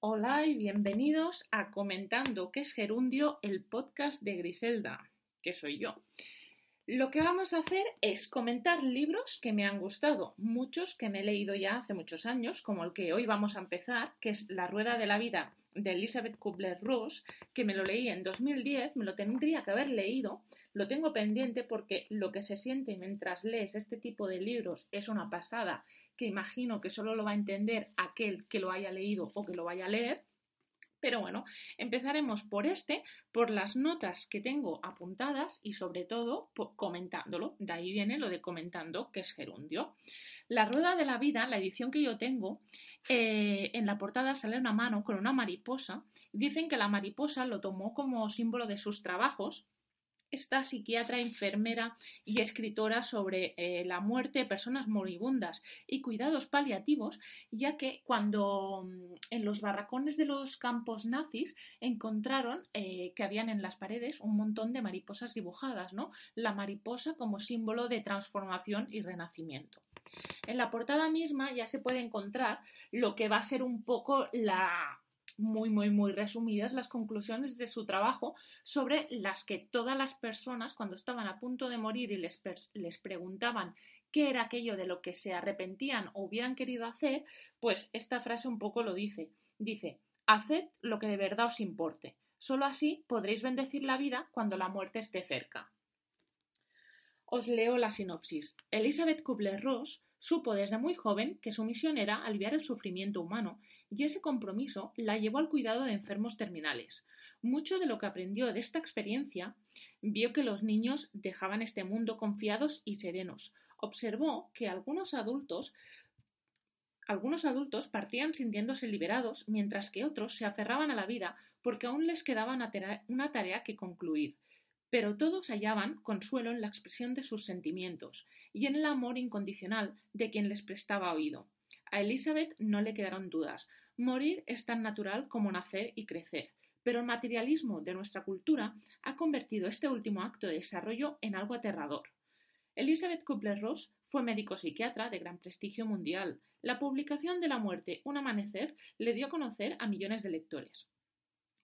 Hola y bienvenidos a Comentando qué es Gerundio, el podcast de Griselda, que soy yo. Lo que vamos a hacer es comentar libros que me han gustado, muchos que me he leído ya hace muchos años, como el que hoy vamos a empezar, que es La Rueda de la Vida de Elizabeth Kubler-Ross, que me lo leí en 2010, me lo tendría que haber leído, lo tengo pendiente porque lo que se siente mientras lees este tipo de libros es una pasada, que imagino que solo lo va a entender aquel que lo haya leído o que lo vaya a leer. Pero bueno, empezaremos por este, por las notas que tengo apuntadas y sobre todo comentándolo. De ahí viene lo de comentando que es gerundio. La rueda de la vida, la edición que yo tengo, eh, en la portada sale una mano con una mariposa. Dicen que la mariposa lo tomó como símbolo de sus trabajos esta psiquiatra, enfermera y escritora sobre eh, la muerte de personas moribundas y cuidados paliativos, ya que cuando mm, en los barracones de los campos nazis encontraron eh, que habían en las paredes un montón de mariposas dibujadas, ¿no? La mariposa como símbolo de transformación y renacimiento. En la portada misma ya se puede encontrar lo que va a ser un poco la muy, muy, muy resumidas las conclusiones de su trabajo sobre las que todas las personas cuando estaban a punto de morir y les, les preguntaban qué era aquello de lo que se arrepentían o hubieran querido hacer, pues esta frase un poco lo dice. Dice, haced lo que de verdad os importe. Solo así podréis bendecir la vida cuando la muerte esté cerca. Os leo la sinopsis. Elizabeth Kubler-Ross supo desde muy joven que su misión era aliviar el sufrimiento humano y ese compromiso la llevó al cuidado de enfermos terminales. Mucho de lo que aprendió de esta experiencia vio que los niños dejaban este mundo confiados y serenos. Observó que algunos adultos algunos adultos partían sintiéndose liberados, mientras que otros se aferraban a la vida porque aún les quedaba una tarea que concluir pero todos hallaban consuelo en la expresión de sus sentimientos y en el amor incondicional de quien les prestaba oído. A Elizabeth no le quedaron dudas. Morir es tan natural como nacer y crecer, pero el materialismo de nuestra cultura ha convertido este último acto de desarrollo en algo aterrador. Elizabeth Kubler-Ross fue médico psiquiatra de gran prestigio mundial. La publicación de La muerte, un amanecer, le dio a conocer a millones de lectores.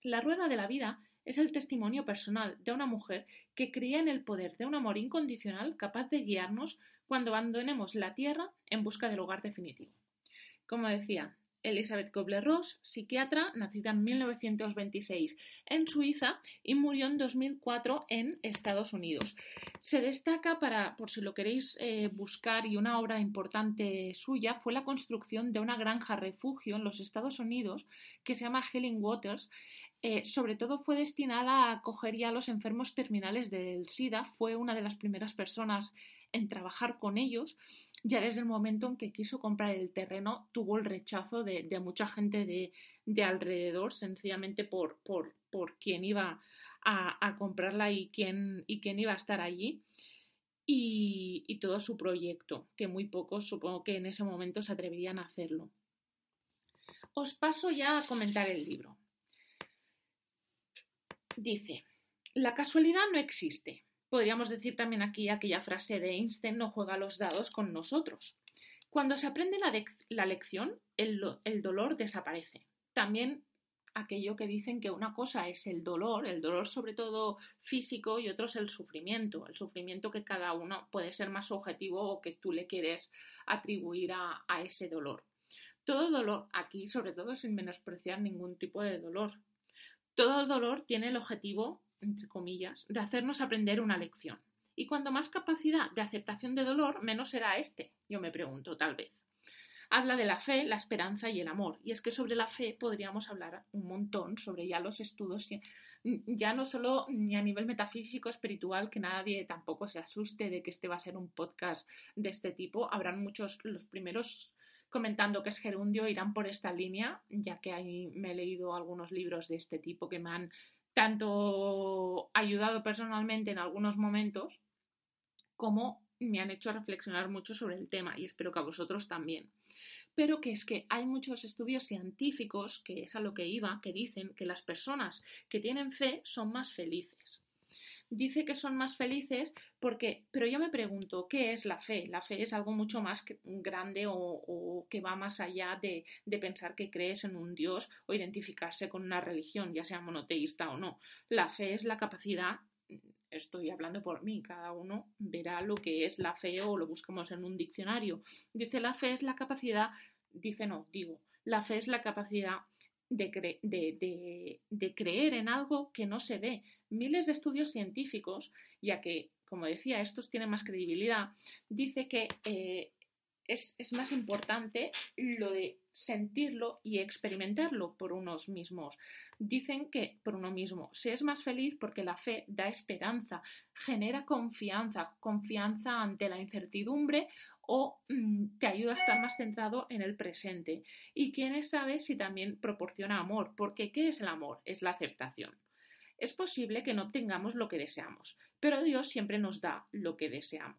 La rueda de la vida es el testimonio personal de una mujer que creía en el poder de un amor incondicional capaz de guiarnos cuando abandonemos la tierra en busca del hogar definitivo. Como decía, Elizabeth Kubler-Ross, psiquiatra, nacida en 1926 en Suiza y murió en 2004 en Estados Unidos. Se destaca para, por si lo queréis eh, buscar, y una obra importante suya fue la construcción de una granja refugio en los Estados Unidos que se llama Healing Waters, eh, sobre todo fue destinada a acoger ya a los enfermos terminales del SIDA. Fue una de las primeras personas en trabajar con ellos. Ya desde el momento en que quiso comprar el terreno, tuvo el rechazo de, mucha gente de, alrededor, sencillamente por, por, por quién iba a, comprarla y quién, y quién iba a estar allí. Y, y todo su proyecto, que muy pocos supongo que en ese momento se atreverían a hacerlo. Os paso ya a comentar el libro. Dice, la casualidad no existe. Podríamos decir también aquí aquella frase de Einstein no juega los dados con nosotros. Cuando se aprende la, lección, el, dolor desaparece. También aquello que dicen que una cosa es el dolor, el dolor sobre todo físico, y otro es el sufrimiento, el sufrimiento que cada uno puede ser más objetivo o que tú le quieres atribuir a ese dolor. Todo dolor, aquí sobre todo sin menospreciar ningún tipo de dolor, todo dolor tiene el objetivo, entre comillas, de hacernos aprender una lección. Y cuando más capacidad de aceptación de dolor, menos será este, yo me pregunto, tal vez. Habla de la fe, la esperanza y el amor. Y es que sobre la fe podríamos hablar un montón, sobre ya los estudios, ya no solo ni a nivel metafísico, espiritual, que nadie tampoco se asuste de que este va a ser un podcast de este tipo. Habrán muchos, los primeros comentando que es gerundio irán por esta línea, ya que ahí me he leído algunos libros de este tipo que me han tanto ayudado personalmente en algunos momentos como me han hecho reflexionar mucho sobre el tema y espero que a vosotros también. Pero que es que hay muchos estudios científicos, que es a lo que iba, que dicen que las personas que tienen fe son más felices dice que son más felices porque, pero yo me pregunto, ¿qué es la fe? La fe es algo mucho más grande o, que va más allá de, pensar que crees en un Dios o identificarse con una religión, ya sea monoteísta o no. La fe es la capacidad, estoy hablando por mí, cada uno verá lo que es la fe o lo buscamos en un diccionario. Dice, la fe es la capacidad, dice no, digo, la fe es la capacidad de, de, creer en algo que no se ve. Miles de estudios científicos, ya que, como decía, estos tienen más credibilidad, dice que eh, es, más importante lo de sentirlo y experimentarlo por unos mismos. Dicen que por uno mismo se es más feliz porque la fe da esperanza, genera confianza, confianza ante la incertidumbre o mm, te ayuda a estar más centrado en el presente. Y quién sabe si también proporciona amor, porque ¿qué es el amor? Es la aceptación. Es posible que no obtengamos lo que deseamos, pero Dios siempre nos da lo que deseamos.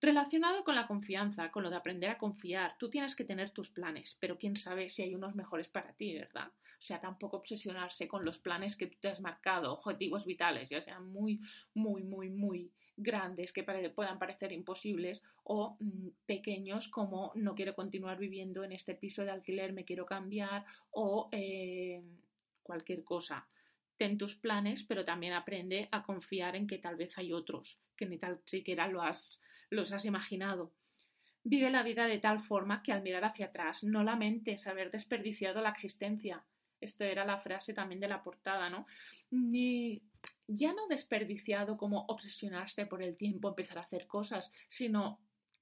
Relacionado con la confianza, con lo de aprender a confiar, tú tienes que tener tus planes, pero quién sabe si hay unos mejores para ti, ¿verdad? O sea, tampoco obsesionarse con los planes que tú te has marcado, objetivos vitales, ya sean muy, muy, muy, muy grandes que puedan parecer imposibles o mm, pequeños como no quiero continuar viviendo en este piso de alquiler, me quiero cambiar o eh, cualquier cosa. Ten tus planes, pero también aprende a confiar en que tal vez hay otros, que ni tal siquiera lo has, los has imaginado. Vive la vida de tal forma que al mirar hacia atrás no lamentes haber desperdiciado la existencia. Esto era la frase también de la portada, ¿no? Ni ya no desperdiciado como obsesionarse por el tiempo, empezar a hacer cosas, sino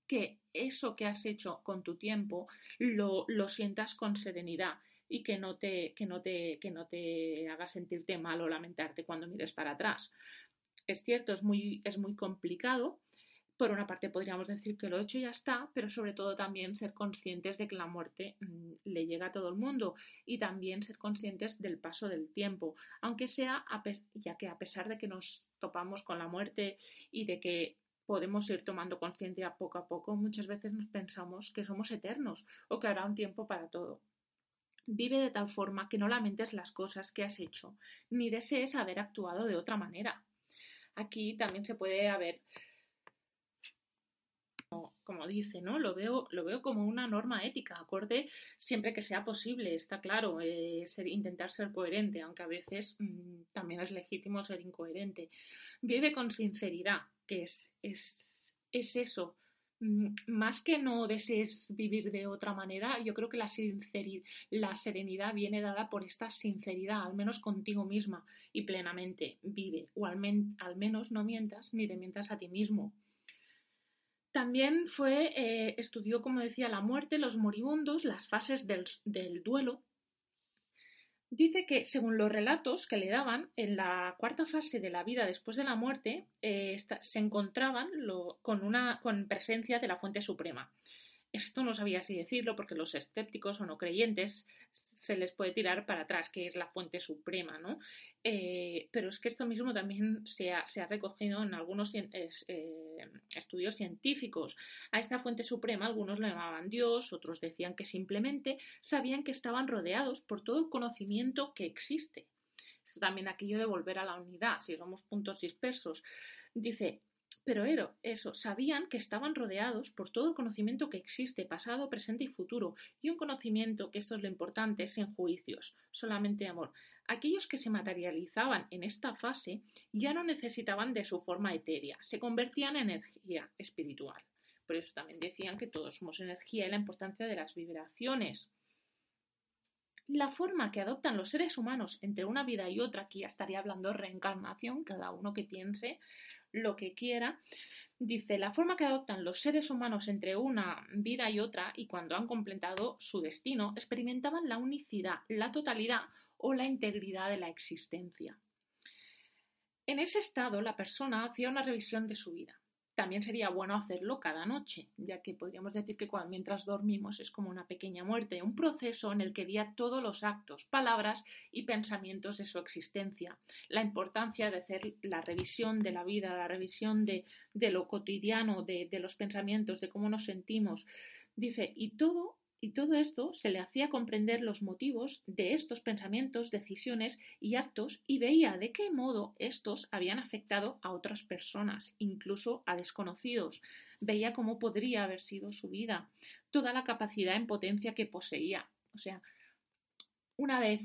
que eso que has hecho con tu tiempo lo, lo sientas con serenidad y que no, te, que, no te, que no te haga sentirte mal o lamentarte cuando mires para atrás. Es cierto, es muy, es muy complicado, por una parte podríamos decir que lo hecho ya está, pero sobre todo también ser conscientes de que la muerte mm, le llega a todo el mundo y también ser conscientes del paso del tiempo, aunque sea ya que a pesar de que nos topamos con la muerte y de que podemos ir tomando conciencia poco a poco, muchas veces nos pensamos que somos eternos o que habrá un tiempo para todo. Vive de tal forma que no lamentes las cosas que has hecho, ni desees haber actuado de otra manera. Aquí también se puede haber como dice, ¿no? Lo veo, lo veo como una norma ética, acorde siempre que sea posible, está claro, eh, intentar ser coherente, aunque a veces mm, también es legítimo ser incoherente. Vive con sinceridad, que es, es, es eso. Mm, más que no desees vivir de otra manera, yo creo que la, la serenidad viene dada por esta sinceridad, al menos contigo misma y plenamente vive, o al, menos no mientas ni te mientas a ti mismo también fue, eh, estudió, como decía, la muerte, los moribundos, las fases del, duelo. Dice que, según los relatos que le daban, en la cuarta fase de la vida después de la muerte, eh, se encontraban con una con presencia de la fuente suprema. Esto no sabía si decirlo porque los escépticos o no creyentes se les puede tirar para atrás, que es la fuente suprema, ¿no? Eh, pero es que esto mismo también se ha, recogido en algunos eh, estudios científicos. A esta fuente suprema algunos lo llamaban Dios, otros decían que simplemente sabían que estaban rodeados por todo el conocimiento que existe. También aquello de volver a la unidad, si somos puntos dispersos. Dice, pero eso, sabían que estaban rodeados por todo el conocimiento que existe, pasado, presente y futuro, y un conocimiento, que esto es lo importante, sin juicios, solamente amor. Aquellos que se materializaban en esta fase ya no necesitaban de su forma etérea, se convertían en energía espiritual. Por eso también decían que todos somos energía y la importancia de las vibraciones. La forma que adoptan los seres humanos entre una vida y otra, aquí ya estaría hablando reencarnación, cada uno que piense, lo que quiera. Dice, la forma que adoptan los seres humanos entre una vida y otra y cuando han completado su destino, experimentaban la unicidad, la totalidad o la integridad de la existencia. En ese estado, la persona hacía una revisión de su vida. También sería bueno hacerlo cada noche, ya que podríamos decir que mientras dormimos es como una pequeña muerte, un proceso en el que guía todos los actos, palabras y pensamientos de su existencia. La importancia de hacer la revisión de la vida, la revisión de, de lo cotidiano, de, de los pensamientos, de cómo nos sentimos. Dice, y todo y todo esto se le hacía comprender los motivos de estos pensamientos, decisiones y actos y veía de qué modo estos habían afectado a otras personas, incluso a desconocidos. Veía cómo podría haber sido su vida, toda la capacidad en potencia que poseía. O sea, una vez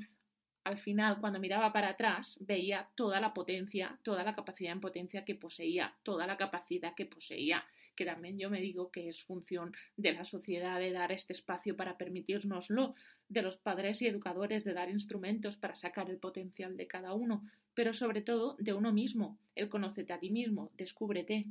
al final, cuando miraba para atrás, veía toda la potencia, toda la capacidad en potencia que poseía, toda la capacidad que poseía, que también yo me digo que es función de la sociedad de dar este espacio para permitirnoslo, de los padres y educadores de dar instrumentos para sacar el potencial de cada uno, pero sobre todo de uno mismo, el conócete a ti mismo, descúbrete.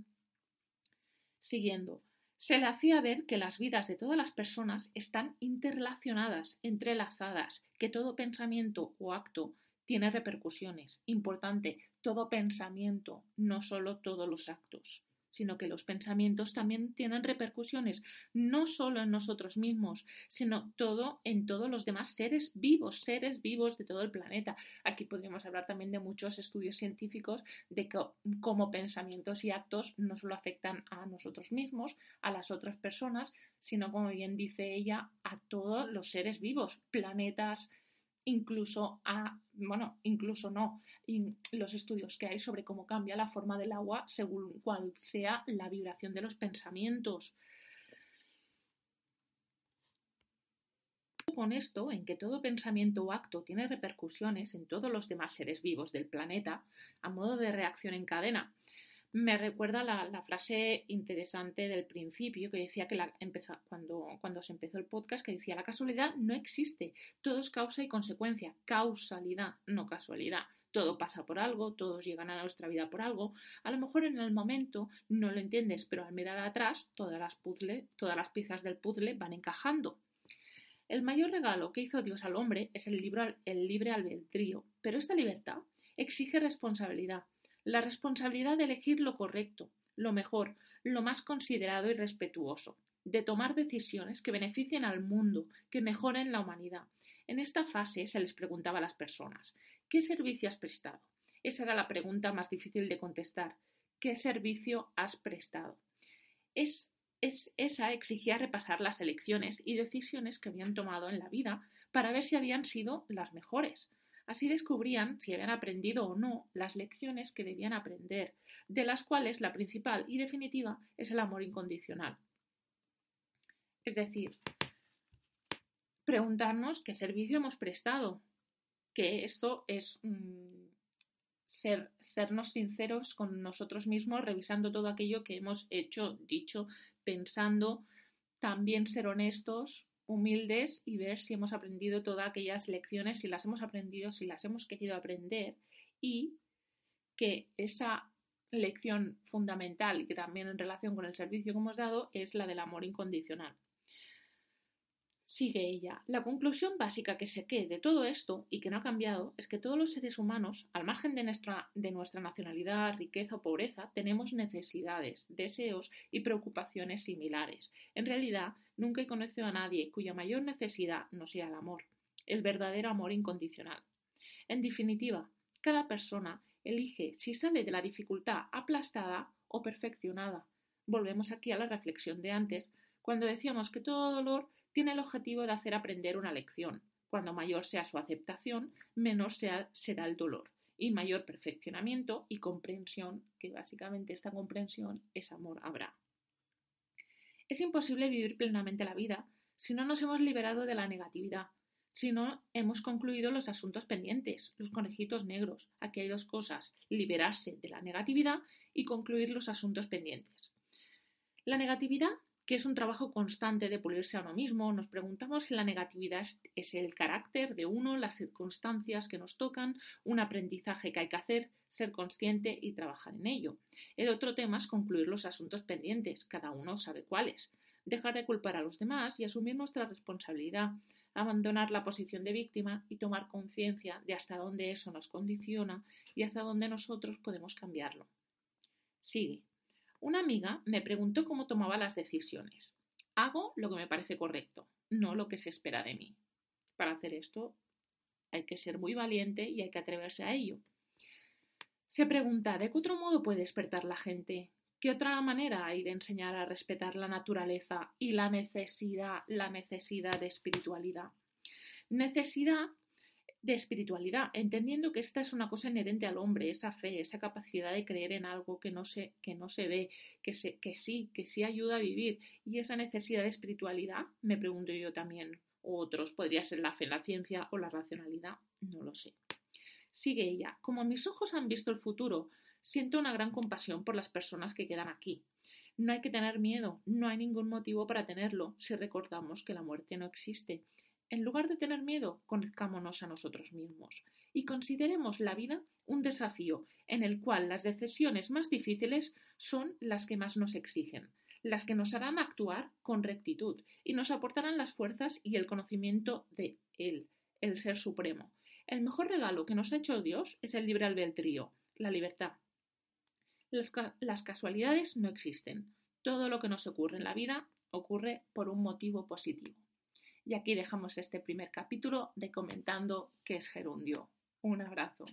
Siguiendo, se le hacía ver que las vidas de todas las personas están interrelacionadas, entrelazadas, que todo pensamiento o acto tiene repercusiones. Importante, todo pensamiento, no solo todos los actos sino que los pensamientos también tienen repercusiones no solo en nosotros mismos, sino todo en todos los demás seres vivos, seres vivos de todo el planeta. Aquí podríamos hablar también de muchos estudios científicos de cómo pensamientos y actos no solo afectan a nosotros mismos, a las otras personas, sino como bien dice ella, a todos los seres vivos, planetas, incluso a, bueno, incluso no, los estudios que hay sobre cómo cambia la forma del agua según cuál sea la vibración de los pensamientos. Con esto, en que todo pensamiento o acto tiene repercusiones en todos los demás seres vivos del planeta, a modo de reacción en cadena, me recuerda la, frase interesante del principio que decía que cuando se empezó el podcast, que decía la casualidad no existe, todo es causa y consecuencia, causalidad, no casualidad. Todo pasa por algo, todos llegan a nuestra vida por algo. A lo mejor en el momento no lo entiendes, pero al mirar atrás, todas las, puzzle, todas las piezas del puzzle van encajando. El mayor regalo que hizo Dios al hombre es el, libro, el libre albedrío, pero esta libertad exige responsabilidad la responsabilidad de elegir lo correcto, lo mejor, lo más considerado y respetuoso, de tomar decisiones que beneficien al mundo, que mejoren la humanidad. En esta fase se les preguntaba a las personas ¿qué servicio has prestado? Esa era la pregunta más difícil de contestar. ¿Qué servicio has prestado? Es, es, esa exigía repasar las elecciones y decisiones que habían tomado en la vida para ver si habían sido las mejores. Así descubrían si habían aprendido o no las lecciones que debían aprender, de las cuales la principal y definitiva es el amor incondicional. Es decir, preguntarnos qué servicio hemos prestado, que esto es mm, ser, sernos sinceros con nosotros mismos, revisando todo aquello que hemos hecho, dicho, pensando, también ser honestos humildes y ver si hemos aprendido todas aquellas lecciones, si las hemos aprendido, si las hemos querido aprender y que esa lección fundamental que también en relación con el servicio que hemos dado es la del amor incondicional. Sigue ella. La conclusión básica que se quede de todo esto y que no ha cambiado es que todos los seres humanos, al margen de nuestra, nacionalidad, riqueza o pobreza, tenemos necesidades, deseos y preocupaciones similares. En realidad, nunca he conocido a nadie cuya mayor necesidad no sea el amor, el verdadero amor incondicional. En definitiva, cada persona elige si sale de la dificultad aplastada o perfeccionada. Volvemos aquí a la reflexión de antes, cuando decíamos que todo dolor tiene el objetivo de hacer aprender una lección. Cuando mayor sea su aceptación, menor será el dolor y mayor perfeccionamiento y comprensión, que básicamente esta comprensión es amor habrá. Es imposible vivir plenamente la vida si no nos hemos liberado de la negatividad, si no hemos concluido los asuntos pendientes, los conejitos negros. Aquí hay dos cosas, liberarse de la negatividad y concluir los asuntos pendientes. La negatividad que es un trabajo constante de pulirse a uno mismo, nos preguntamos si la negatividad es el carácter de uno, las circunstancias que nos tocan, un aprendizaje que hay que hacer, ser consciente y trabajar en ello. El otro tema es concluir los asuntos pendientes, cada uno sabe cuáles. Dejar de culpar a los demás y asumir nuestra responsabilidad, abandonar la posición de víctima y tomar conciencia de hasta dónde eso nos condiciona y hasta dónde nosotros podemos cambiarlo. Sigue. Una amiga me preguntó cómo tomaba las decisiones. Hago lo que me parece correcto, no lo que se espera de mí. Para hacer esto hay que ser muy valiente y hay que atreverse a ello. Se pregunta, ¿de qué otro modo puede despertar la gente? ¿Qué otra manera hay de enseñar a respetar la naturaleza y la necesidad, la necesidad de espiritualidad? Necesidad de espiritualidad, entendiendo que esta es una cosa inherente al hombre, esa fe, esa capacidad de creer en algo que no se, que no se ve, que, que sí, que sí ayuda a vivir. Y esa necesidad de espiritualidad, me pregunto yo también, o otros, podría ser la fe la ciencia o la racionalidad, no lo sé. Sigue ella, como mis ojos han visto el futuro, siento una gran compasión por las personas que quedan aquí. No hay que tener miedo, no hay ningún motivo para tenerlo si recordamos que la muerte no existe en lugar de tener miedo, conozcámonos a nosotros mismos y consideremos la vida un desafío en el cual las decisiones más difíciles son las que más nos exigen, las que nos harán actuar con rectitud y nos aportarán las fuerzas y el conocimiento de Él, el Ser Supremo. El mejor regalo que nos ha hecho Dios es el libre albedrío, la libertad. Las, las casualidades no existen. Todo lo que nos ocurre en la vida ocurre por un motivo positivo. Y aquí dejamos este primer capítulo de comentando qué es gerundio. Un abrazo.